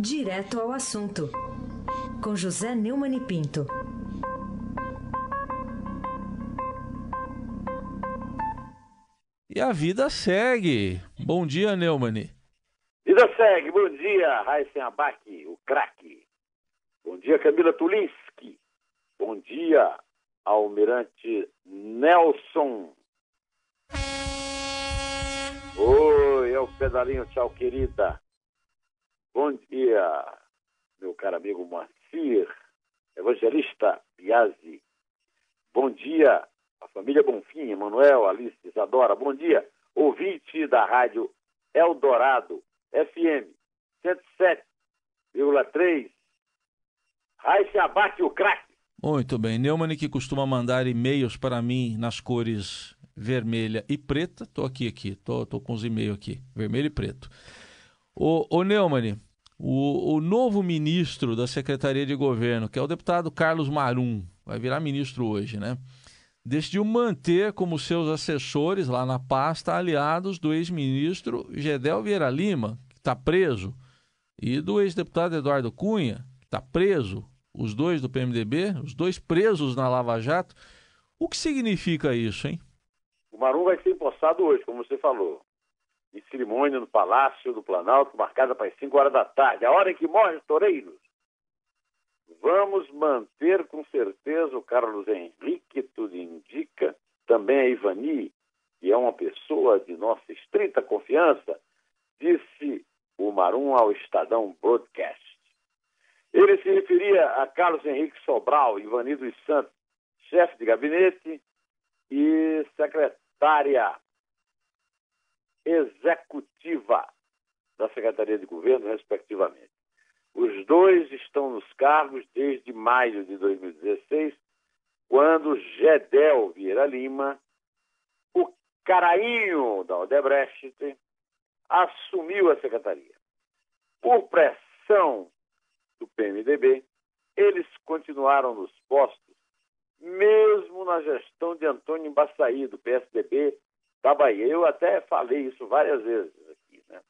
Direto ao assunto, com José Neumann e Pinto. E a vida segue. Bom dia, Neumann. Vida segue. Bom dia, Raíssen Abac, o craque. Bom dia, Camila Tulinski. Bom dia, Almirante Nelson. Oi, é o pedalinho, tchau, querida. Bom dia, meu caro amigo Moacir, evangelista Biasi. Bom dia, a família Bonfim, Emanuel, Alice, Isadora. Bom dia, ouvinte da rádio Eldorado, FM 107,3. Raíssa Abate, o craque. Muito bem. Neumann que costuma mandar e-mails para mim nas cores vermelha e preta. Estou aqui, aqui. Tô com os e-mails aqui, vermelho e preto. O, o Neumann, o, o novo ministro da Secretaria de Governo, que é o deputado Carlos Marum, vai virar ministro hoje, né? Decidiu manter como seus assessores lá na pasta aliados do ex-ministro Gedel Vieira Lima, que está preso, e do ex-deputado Eduardo Cunha, que está preso, os dois do PMDB, os dois presos na Lava Jato. O que significa isso, hein? O Marum vai ser empossado hoje, como você falou. Em cerimônia no Palácio do Planalto, marcada para as 5 horas da tarde, a hora em que morrem os toureiros. Vamos manter com certeza o Carlos Henrique, tudo indica, também a Ivani, que é uma pessoa de nossa estrita confiança, disse o Marum ao Estadão Broadcast. Ele se referia a Carlos Henrique Sobral, Ivani dos Santos, chefe de gabinete e secretária executiva da Secretaria de Governo, respectivamente. Os dois estão nos cargos desde maio de 2016, quando Gedel Vieira Lima, o carainho da Odebrecht, assumiu a secretaria. Por pressão do PMDB, eles continuaram nos postos, mesmo na gestão de Antônio Embaçaí, do PSDB Bahia. Eu até falei isso várias vezes aqui. Né?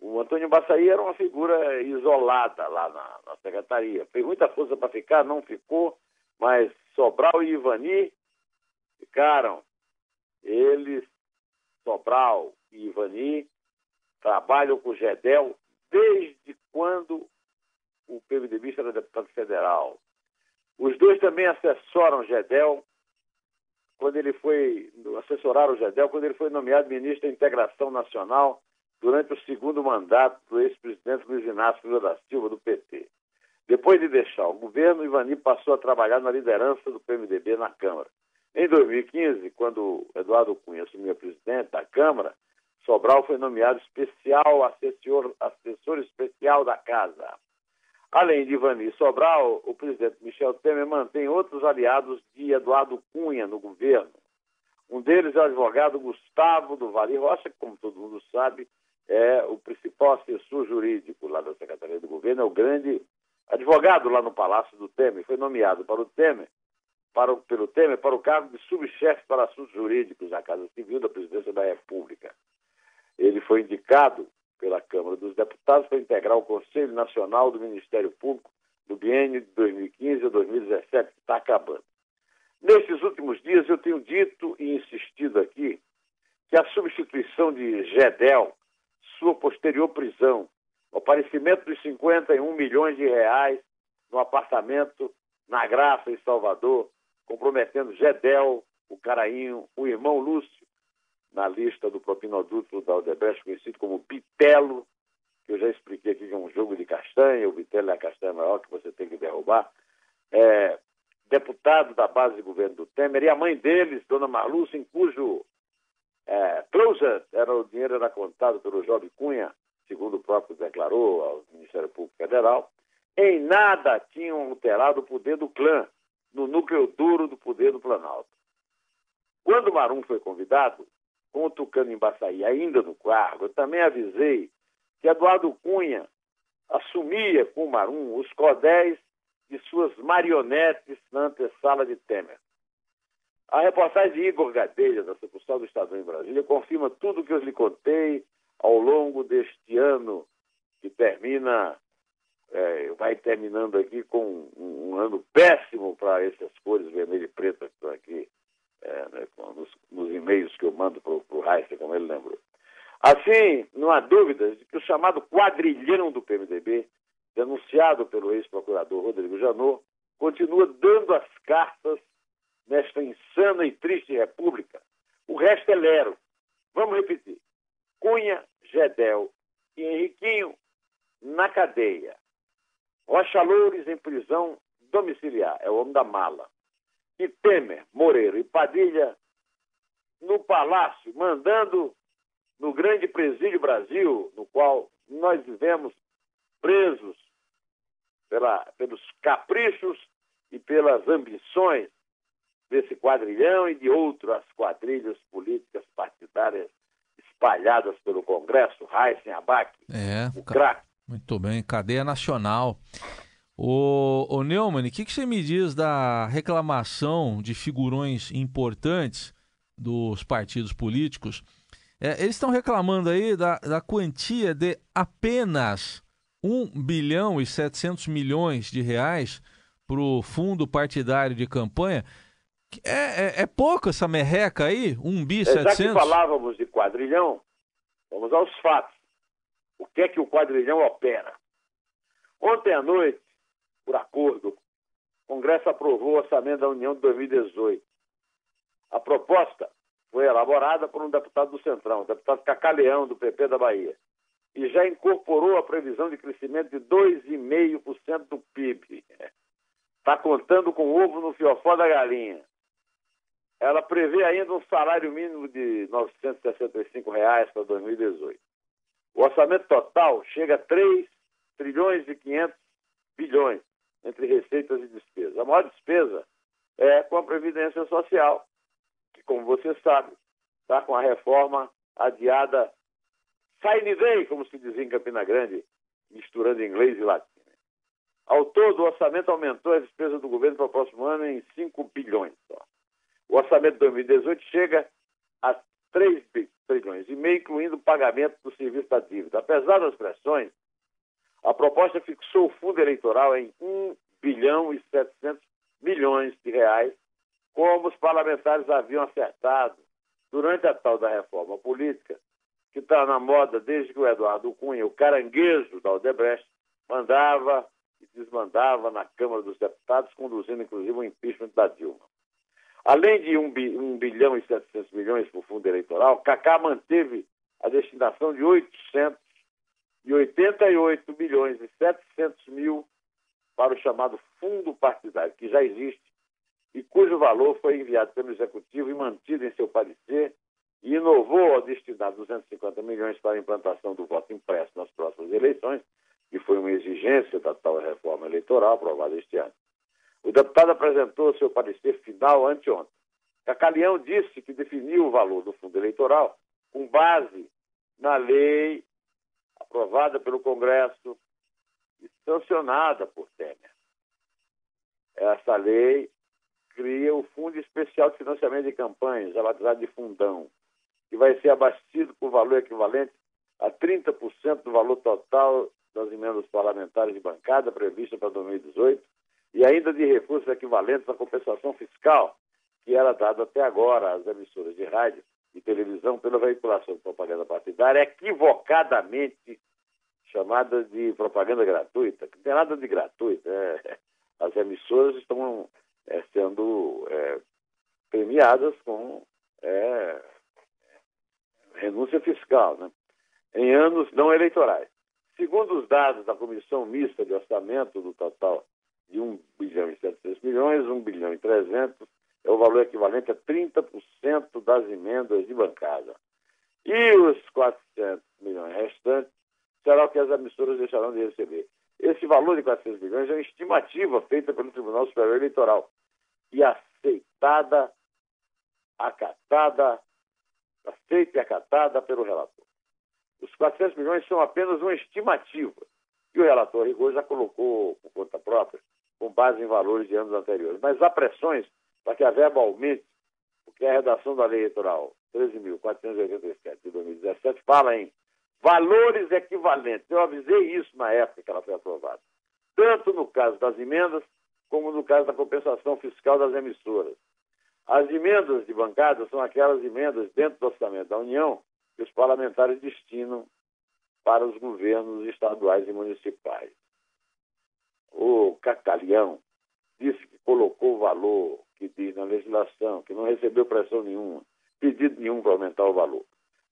O Antônio Embaçaí era uma figura isolada lá na, na secretaria. Fez muita força para ficar, não ficou, mas Sobral e Ivani ficaram. Eles, Sobral e Ivani, trabalham com o Gedel desde quando o PMDB era deputado federal. Os dois também assessoram Gedel quando ele foi assessoraram o Gedel quando ele foi nomeado ministro da Integração Nacional durante o segundo mandato do ex-presidente Luiz Inácio Lula da Silva do PT. Depois de deixar o governo, Ivani passou a trabalhar na liderança do PMDB na Câmara. Em 2015, quando Eduardo Cunha assumiu presidente da Câmara, Sobral foi nomeado especial assessor, assessor especial da casa. Além de Ivani Sobral, o presidente Michel Temer mantém outros aliados de Eduardo Cunha no governo. Um deles é o advogado Gustavo do Vale Rocha, que, como todo mundo sabe, é o principal assessor jurídico lá da Secretaria do Governo, é o grande advogado lá no Palácio do Temer. Foi nomeado para o Temer, para o, pelo Temer para o cargo de subchefe para assuntos jurídicos da Casa Civil da Presidência da República. Ele foi indicado pela Câmara dos Deputados para integrar o Conselho Nacional do Ministério Público do biênio de 2015 a 2017, que está acabando. Nesses últimos dias, eu tenho dito e insistido aqui que a substituição de Gedel, sua posterior prisão, o aparecimento de 51 milhões de reais no apartamento na Graça, em Salvador, comprometendo Gedel, o Carainho, o irmão Lúcio, na lista do propinoduto da Odebrecht, conhecido como Bitelo, que eu já expliquei aqui que é um jogo de castanha, o Bitelo é a castanha maior que você tem que derrubar. É, deputado da base de governo do Temer, e a mãe deles, Dona Marluce, em cujo é, closet era o dinheiro era contado pelo Jovem Cunha, segundo o próprio declarou ao Ministério Público Federal, em nada tinham alterado o poder do clã, no núcleo duro do poder do Planalto. Quando Marum foi convidado, com o Tucano Embaçaí ainda no cargo, eu também avisei que Eduardo Cunha assumia com Marum os cordéis de suas marionetes na antessala de Temer. A reportagem de Igor Gadelha, da sucursal do Estadão em Brasília, confirma tudo o que eu lhe contei ao longo deste ano que termina é, vai terminando aqui com um, um ano péssimo para essas cores vermelho e preta que estão aqui é, né, nos, nos, e-mails que eu mando para o Heisen, como ele lembrou. Assim, não há dúvidas de que o chamado quadrilhão do PMDB, denunciado pelo ex-procurador Rodrigo Janot, continua dando as cartas nesta insana e triste república. O resto é lero. Vamos repetir. Cunha, Gedel e Henriquinho na cadeia. Rocha Loures em prisão domiciliar, é o homem da mala. E Temer, Moreira e Padilha no palácio, mandando no grande presídio Brasil, no qual nós vivemos presos pela, pelos caprichos e pelas ambições desse quadrilhão e de outras quadrilhas políticas partidárias espalhadas pelo Congresso, Heisen, Abac, é, o crack. Muito bem, cadeia nacional. O, o Neumann, o que, que você me diz da reclamação de figurões importantes dos partidos políticos? É, eles estão reclamando aí da, da quantia de apenas 1 bilhão e 700 milhões de reais para o fundo partidário de campanha. É, é, é, pouco essa merreca aí? 1 bi 700? Já que falávamos de quadrilhão, vamos aos fatos. O que é que o quadrilhão opera? Ontem à noite, por acordo, o Congresso aprovou o orçamento da União de 2018. A proposta foi elaborada por um deputado do Centrão, o deputado Cacaleão, do PP da Bahia, e já incorporou a previsão de crescimento de 2,5% do PIB. Está contando com o ovo no fiofó da galinha. Ela prevê ainda um salário mínimo de 965 reais para 2018. O orçamento total chega a 3 trilhões e 500 bilhões entre receitas e despesas. A maior despesa é com a Previdência Social, que, como você sabe, está com a reforma adiada sine day, como se dizia em Campina Grande, misturando inglês e latim. Ao todo, o orçamento aumentou a despesa do governo para o próximo ano em 5 bilhões. Só. O orçamento de 2018 chega a 3 trilhões e meio, incluindo o pagamento do serviço da dívida. Apesar das pressões, a proposta fixou o fundo eleitoral em 1 bilhão e 700 milhões de reais, como os parlamentares haviam acertado durante a tal da reforma política, que está na moda desde que o Eduardo Cunha, o caranguejo da Odebrecht, mandava e desmandava na Câmara dos Deputados, conduzindo inclusive o impeachment da Dilma. Além de 1 bilhão e 700 milhões para o fundo eleitoral, Cacá manteve a destinação de 888 milhões e 700 mil para o chamado fundo partidário, que já existe e cujo valor foi enviado pelo Executivo e mantido em seu parecer e inovou ao destinar 250 milhões para a implantação do voto impresso nas próximas eleições, que foi uma exigência da tal reforma eleitoral aprovada este ano. O deputado apresentou seu parecer final anteontem. Cacalhão disse que definiu o valor do fundo eleitoral com base na lei aprovada pelo Congresso e sancionada por Temer. Essa lei cria o Fundo Especial de Financiamento de Campanhas, batizado de Fundão, que vai ser abastecido por valor equivalente a 30% do valor total das emendas parlamentares de bancada prevista para 2018 e ainda de recursos equivalentes à compensação fiscal que era dada até agora às emissoras de rádio e televisão pela veiculação de propaganda partidária, equivocadamente chamada de propaganda gratuita, que não tem nada de gratuita. É, as emissoras estão é, sendo é, premiadas com é, renúncia fiscal, né? em anos não eleitorais. Segundo os dados da Comissão Mista de Orçamento, do total de 1 bilhão e 700 milhões, 1 bilhão e 300 é o valor equivalente a 30% das emendas de bancada. E os 400 milhões restantes será o que as emissoras deixarão de receber. Esse valor de 400 milhões é uma estimativa feita pelo Tribunal Superior Eleitoral e aceitada, acatada, aceita e acatada pelo relator. Os 400 milhões são apenas uma estimativa e o relator Rigor já colocou por conta própria, com base em valores de anos anteriores. Mas há pressões para que a verba aumente, porque a redação da lei eleitoral 13.487 de 2017 fala em valores equivalentes. Eu avisei isso na época que ela foi aprovada. tanto no caso das emendas, como no caso da compensação fiscal das emissoras. As emendas de bancada são aquelas emendas dentro do orçamento da União que os parlamentares destinam para os governos estaduais e municipais. O Cacalhão disse que colocou o valor na legislação, que não recebeu pressão nenhuma, pedido nenhum para aumentar o valor.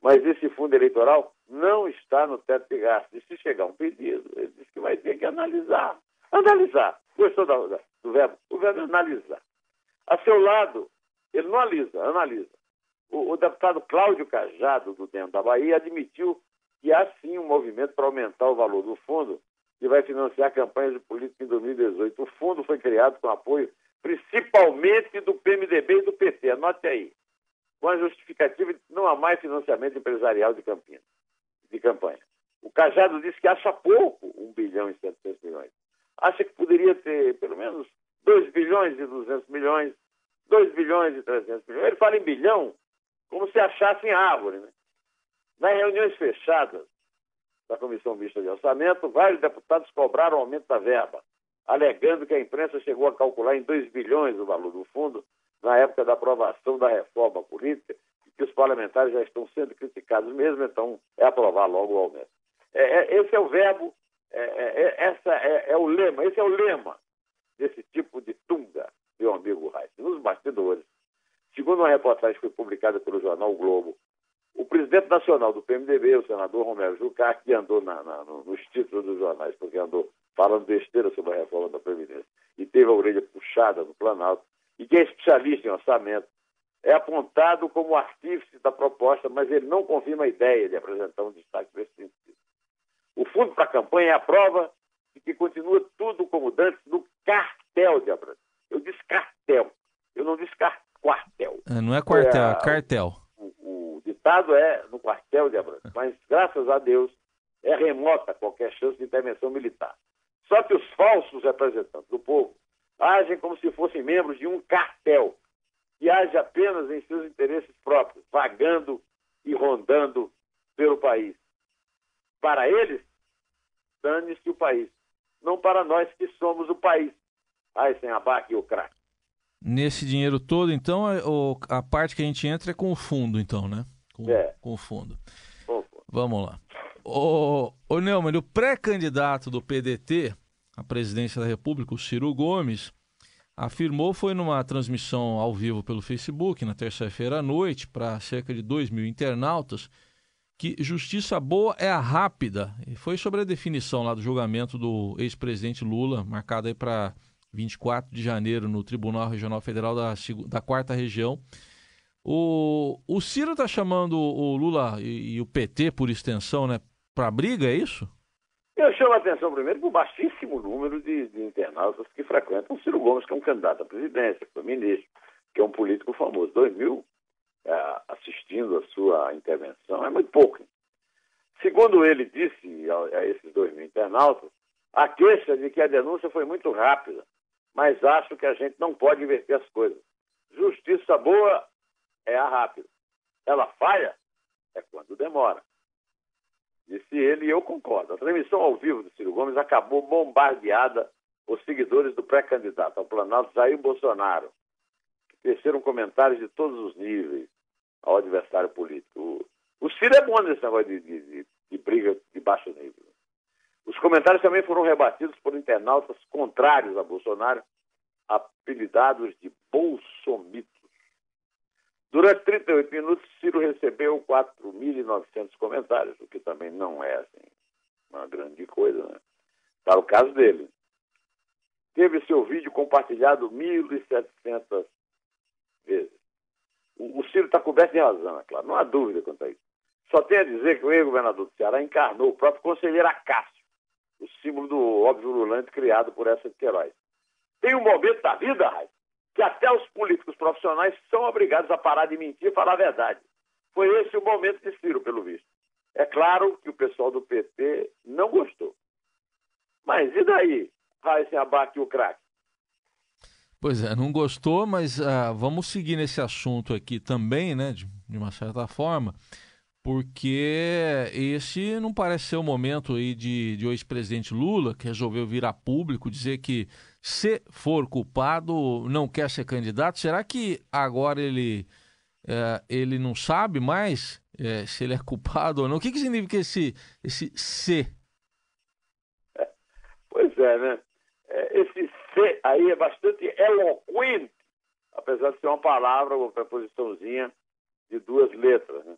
Mas esse fundo eleitoral não está no teto de gastos. E se chegar um pedido, ele diz que vai ter que analisar. Analisar. Gostou da, do verbo? O verbo é analisar. A seu lado, ele não analisa, analisa. O, o deputado Cláudio Cajado, do Dentro da Bahia, admitiu que há sim um movimento para aumentar o valor do fundo que vai financiar campanhas de política em 2018. O fundo foi criado com apoio principalmente do PMDB e do PT, anote aí, com a justificativa de não há mais financiamento empresarial de, de campanha. O Cajado disse que acha pouco 1 bilhão e 700 milhões. Acha que poderia ter pelo menos 2 bilhões e 200 milhões, 2 bilhões e 300 milhões. Ele fala em bilhão como se achasse em árvore. Né? Nas reuniões fechadas da Comissão Mista de Orçamento, vários deputados cobraram aumento da verba, alegando que a imprensa chegou a calcular em 2 bilhões o valor do fundo na época da aprovação da reforma política que os parlamentares já estão sendo criticados mesmo, então é aprovar logo o aumento. É, é, esse é o verbo, é, é, é essa é, é, o lema, esse é o lema desse tipo de tunga, meu amigo Reis. Nos bastidores, segundo uma reportagem que foi publicada pelo jornal o Globo, o presidente nacional do PMDB, o senador Romero Jucá, que andou na, na, nos títulos dos jornais, porque andou falando besteira sobre a reforma da Previdência, e teve a orelha puxada no Planalto, e que é especialista em orçamento, é apontado como artífice da proposta, mas ele não confirma a ideia de apresentar um destaque nesse sentido. O fundo para a campanha é a prova de que continua tudo como dantes no cartel de Abrão. Eu disse cartel, eu não disse quartel. É, não é quartel, é, é cartel. O, o, ditado é no quartel de Abrão, mas graças a Deus é remota qualquer chance de intervenção militar. Só que os falsos representantes do povo agem como se fossem membros de um cartel que age apenas em seus interesses próprios, vagando e rondando pelo país. Para eles, dane-se o país. Não para nós que somos o país. Ai, sem abaque o craque. Nesse dinheiro todo, então, a, a, parte que a gente entra é com o fundo, então, né? Com, é. com o fundo. Vamos lá. O, o Neumann, o pré-candidato do PDT à presidência da República, o Ciro Gomes, afirmou, foi numa transmissão ao vivo pelo Facebook, na terça-feira à noite, para cerca de 2 mil internautas, que justiça boa é a rápida. E foi sobre a definição lá do julgamento do ex-presidente Lula, marcado aí para 24 de janeiro no Tribunal Regional Federal da, da Quarta Região. O, o Ciro está chamando o Lula e, e, o PT, por extensão, né, para briga, é isso? Eu chamo a atenção primeiro para o baixíssimo número de, de, internautas que frequentam Ciro Gomes, que é um candidato à presidência, que foi ministro, que é um político famoso. Dois mil é, assistindo a sua intervenção é muito pouco. Segundo ele disse a, a esses dois mil internautas, a queixa de que a denúncia foi muito rápida, mas acho que a gente não pode inverter as coisas. Justiça boa é a rápida. Ela falha é quando demora. Disse ele e eu concordo. A transmissão ao vivo do Ciro Gomes acabou bombardeada por seguidores do pré-candidato ao Planalto Jair Bolsonaro, que teceram comentários de todos os níveis ao adversário político. O, o Ciro é bom nesse negócio de, de, de, de briga de baixo nível. Os comentários também foram rebatidos por internautas contrários a Bolsonaro, apelidados de bolsomitos. Durante 38 minutos, Ciro recebeu 4.900 comentários, o que também não é assim, uma grande coisa, né? Para o caso dele. Teve seu vídeo compartilhado 1.700 vezes. O, o Ciro está coberto de razão, é claro, não há dúvida quanto a isso. Só tenho a dizer que o ex-governador do Ceará encarnou o próprio conselheiro Acácio, o símbolo do óbvio ululante criado por essa Queiroz. Tem um momento da vida, Raiz, que até os políticos profissionais são obrigados a parar de mentir e falar a verdade. Foi esse o momento de Ciro, pelo visto. É claro que o pessoal do PT não gostou. Mas e daí, Raíssen Abac e o craque? Pois é, não gostou, mas uh, vamos seguir nesse assunto aqui também, né, de, de uma certa forma, porque esse não parece ser o momento aí de, de o ex-presidente Lula, que resolveu vir a público dizer que se for culpado não quer ser candidato. Será que agora ele, é, ele não sabe mais é, se ele é culpado ou não? O que, que significa esse, esse se? Pois é, né? É, esse se aí é bastante eloquente, apesar de ser uma palavra, uma preposiçãozinha de duas letras, né?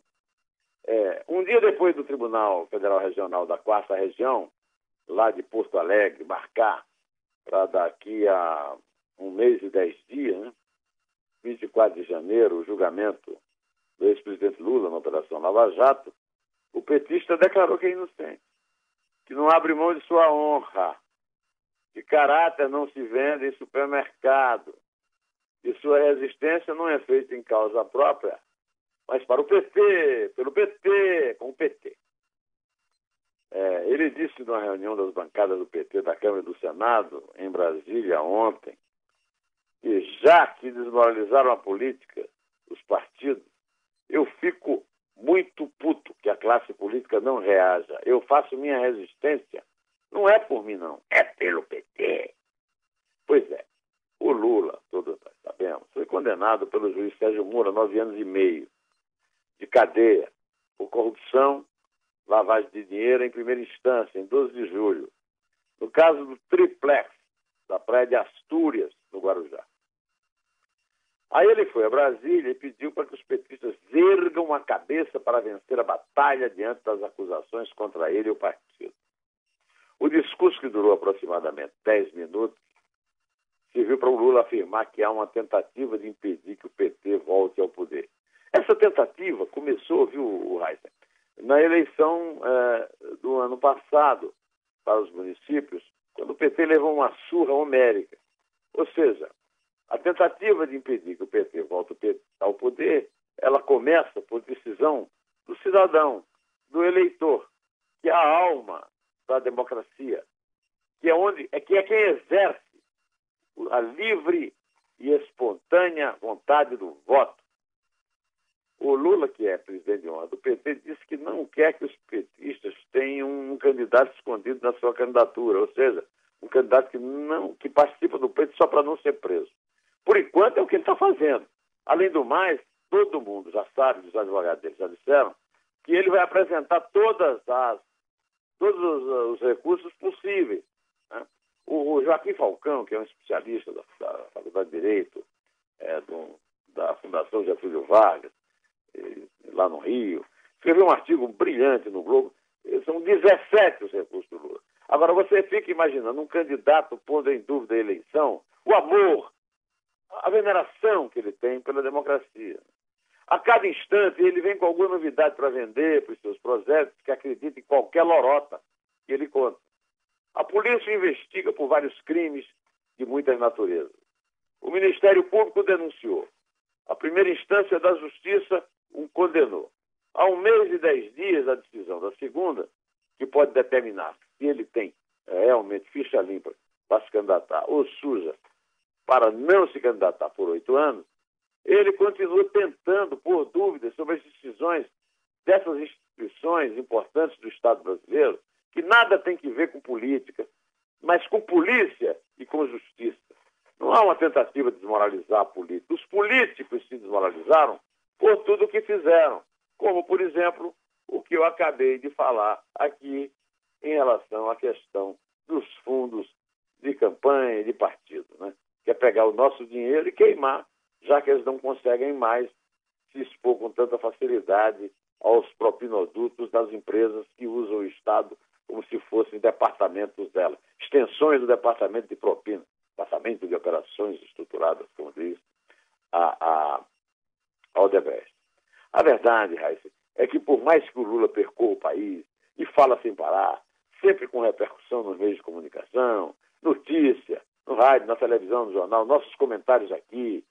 É, um dia depois do Tribunal Federal Regional da Quarta Região, lá de Porto Alegre, marcar para daqui a um mês e dez dias, né? 24 de janeiro, o julgamento do ex-presidente Lula na Operação Lava Jato, o petista declarou que é inocente, que não abre mão de sua honra, que caráter não se vende em supermercado, que sua resistência não é feita em causa própria, mas para o PT, pelo PT, com o PT. É, ele disse numa reunião das bancadas do PT da Câmara e do Senado, em Brasília, ontem, que já que desmoralizaram a política, os partidos, eu fico muito puto que a classe política não reaja. Eu faço minha resistência, não é por mim, não, é pelo PT. Pois é, o Lula, todos nós sabemos, foi condenado pelo juiz Sérgio Moura nove anos e meio de cadeia por corrupção, lavagem de dinheiro em primeira instância, em 12 de julho. No caso do triplex da praia de Astúrias, no Guarujá. Aí ele foi a Brasília e pediu para que os petistas ergam a cabeça para vencer a batalha diante das acusações contra ele e o partido. O discurso, que durou aproximadamente 10 minutos, serviu para o Lula afirmar que há uma tentativa de impedir que o PT volte ao poder. Essa tentativa começou, viu, Heisen, na eleição é, do ano passado para os municípios, quando o PT levou uma surra homérica. Ou seja, a tentativa de impedir que o PT volte ao poder, ela começa por decisão do cidadão, do eleitor, que é a alma da democracia, que é onde é que é quem exerce a livre e espontânea vontade do voto. O Lula, que é presidente de honra do PT, disse que não quer que os petistas tenham um candidato escondido na sua candidatura, ou seja, um candidato que não que participa do pleito só para não ser preso. Por enquanto é o que ele está fazendo. Além do mais, todo mundo já sabe, os advogados dele já disseram, que ele vai apresentar todas as, todos os, os recursos possíveis. Né? O, o, Joaquim Falcão, que é um especialista da, da Faculdade de Direito é, do, da Fundação Getúlio Vargas, lá no Rio, escreveu um artigo brilhante no Globo. São 17 os recursos do Lula. Agora, você fica imaginando um candidato pondo em dúvida a eleição, o amor, a veneração que ele tem pela democracia. A cada instante ele vem com alguma novidade para vender para os seus projetos, que acredita em qualquer lorota que ele conta. A polícia investiga por vários crimes de muitas naturezas. O Ministério Público denunciou. A primeira instância da Justiça o condenou. Há um mês e dez dias a decisão da segunda, que pode determinar se ele tem é, realmente ficha limpa para se candidatar ou suja para não se candidatar por oito anos, ele continua tentando pôr dúvidas sobre as decisões dessas instituições importantes do Estado brasileiro, que nada tem que ver com política, mas com polícia e com justiça. Não há uma tentativa de desmoralizar a política. Os políticos se desmoralizaram por tudo o que fizeram, como, por exemplo, o que eu acabei de falar aqui em relação à questão dos fundos de campanha de partido, né? que é pegar o nosso dinheiro e queimar, já que eles não conseguem mais se expor com tanta facilidade aos propinodutos das empresas que usam o Estado como se fossem departamentos dela, extensões do departamento de propina, departamento de operações estruturadas, como diz a, a, a Odebrecht. A verdade, Raíssa, é que por mais que o Lula percorra o país e fala sem parar, sempre com repercussão nos meios de comunicação, notícia, no rádio, na televisão, no jornal, nossos comentários aqui,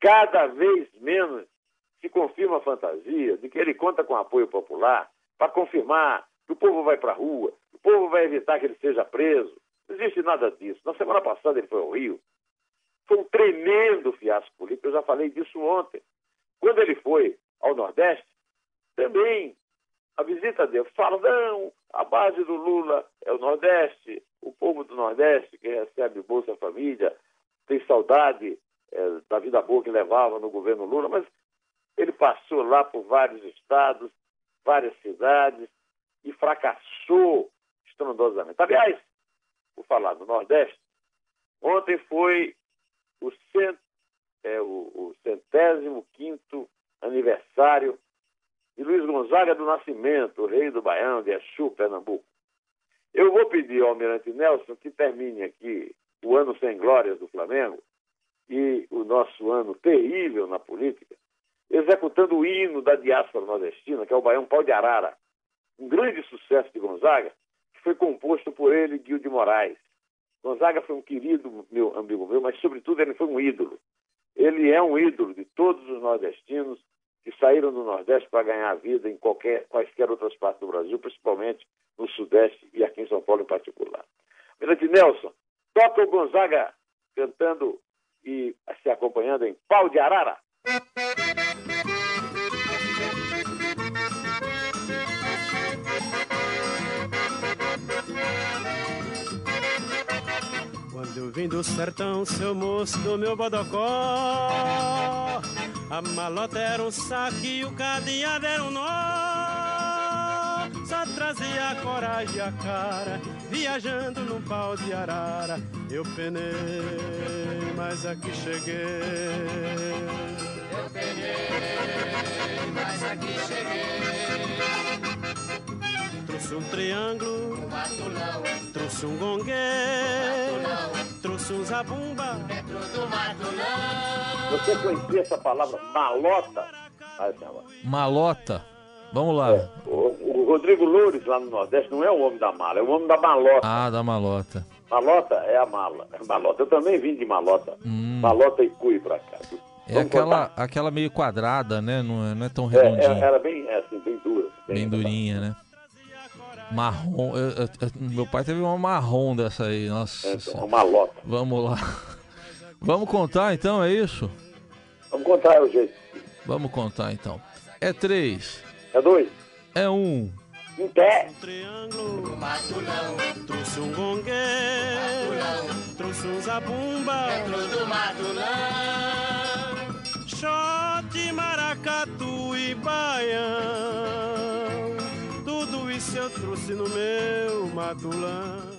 cada vez menos se confirma a fantasia de que ele conta com apoio popular para confirmar que o povo vai para a rua, que o povo vai evitar que ele seja preso. Não existe nada disso. Na semana passada ele foi ao Rio. Foi um tremendo fiasco político, eu já falei disso ontem. Quando ele foi ao Nordeste, também a visita dele. Fala, não, a base do Lula é o Nordeste, o povo do Nordeste que recebe Bolsa Família, tem saudade é, da vida boa que levava no governo Lula, mas ele passou lá por vários estados, várias cidades e fracassou estrondosamente. Aliás, por falar do Nordeste, ontem foi o, cent, é, o, o centésimo quinto aniversário de Luiz Gonzaga do Nascimento, rei do Baião, de Exu, Pernambuco. Eu vou pedir ao Almirante Nelson que termine aqui o ano sem glórias do Flamengo e o nosso ano terrível na política, executando o hino da diáspora nordestina, que é o Baião Pau de Arara, um grande sucesso de Gonzaga, que foi composto por ele e de Moraes. Gonzaga foi um querido meu amigo meu, mas sobretudo ele foi um ídolo. Ele é um ídolo de todos os nordestinos que saíram do Nordeste para ganhar vida em qualquer, quaisquer outras partes do Brasil, principalmente no Sudeste e aqui em São Paulo em particular. Mirante Nelson, toca o Gonzaga cantando e se acompanhando em Pau de Arara. Quando eu vim do sertão, seu moço do meu bodocó a malota era um saco e o cadeado era um nó. Só trazia a coragem e a cara, viajando num pau de arara. Eu penei, mas aqui cheguei. Eu penei, mas aqui cheguei. Trouxe um triângulo, um trouxe um gongue, trouxe um zabumba. Dentro do matulão. Você conhecia essa palavra malota? Ah, senhora. Malota. Vamos lá. É, o, o Rodrigo Loures, lá no Nordeste, não é o homem da mala, é o homem da malota. Ah, da malota. Malota é a mala. É malota. Eu também vim de malota. Hum. Malota e cui pra cá. É Vamos aquela, contar? aquela meio quadrada, né? Não é, não é tão É, redondinha. é, era bem, é, assim, bem dura. Bem durinha, né? Marrom. eu- eu- eu- meu pai teve uma marrom dessa aí. Nossa. É, uma malota. Vamos lá. Vamos contar então, é isso? Vamos contar o jeito. Vamos contar então. É três. É dois. É um. Em pé. Um triângulo, trouxe um gongue, trouxe um zabumba. Dentro do matulão. Shot, maracatu e baião eu trouxe no meu matulão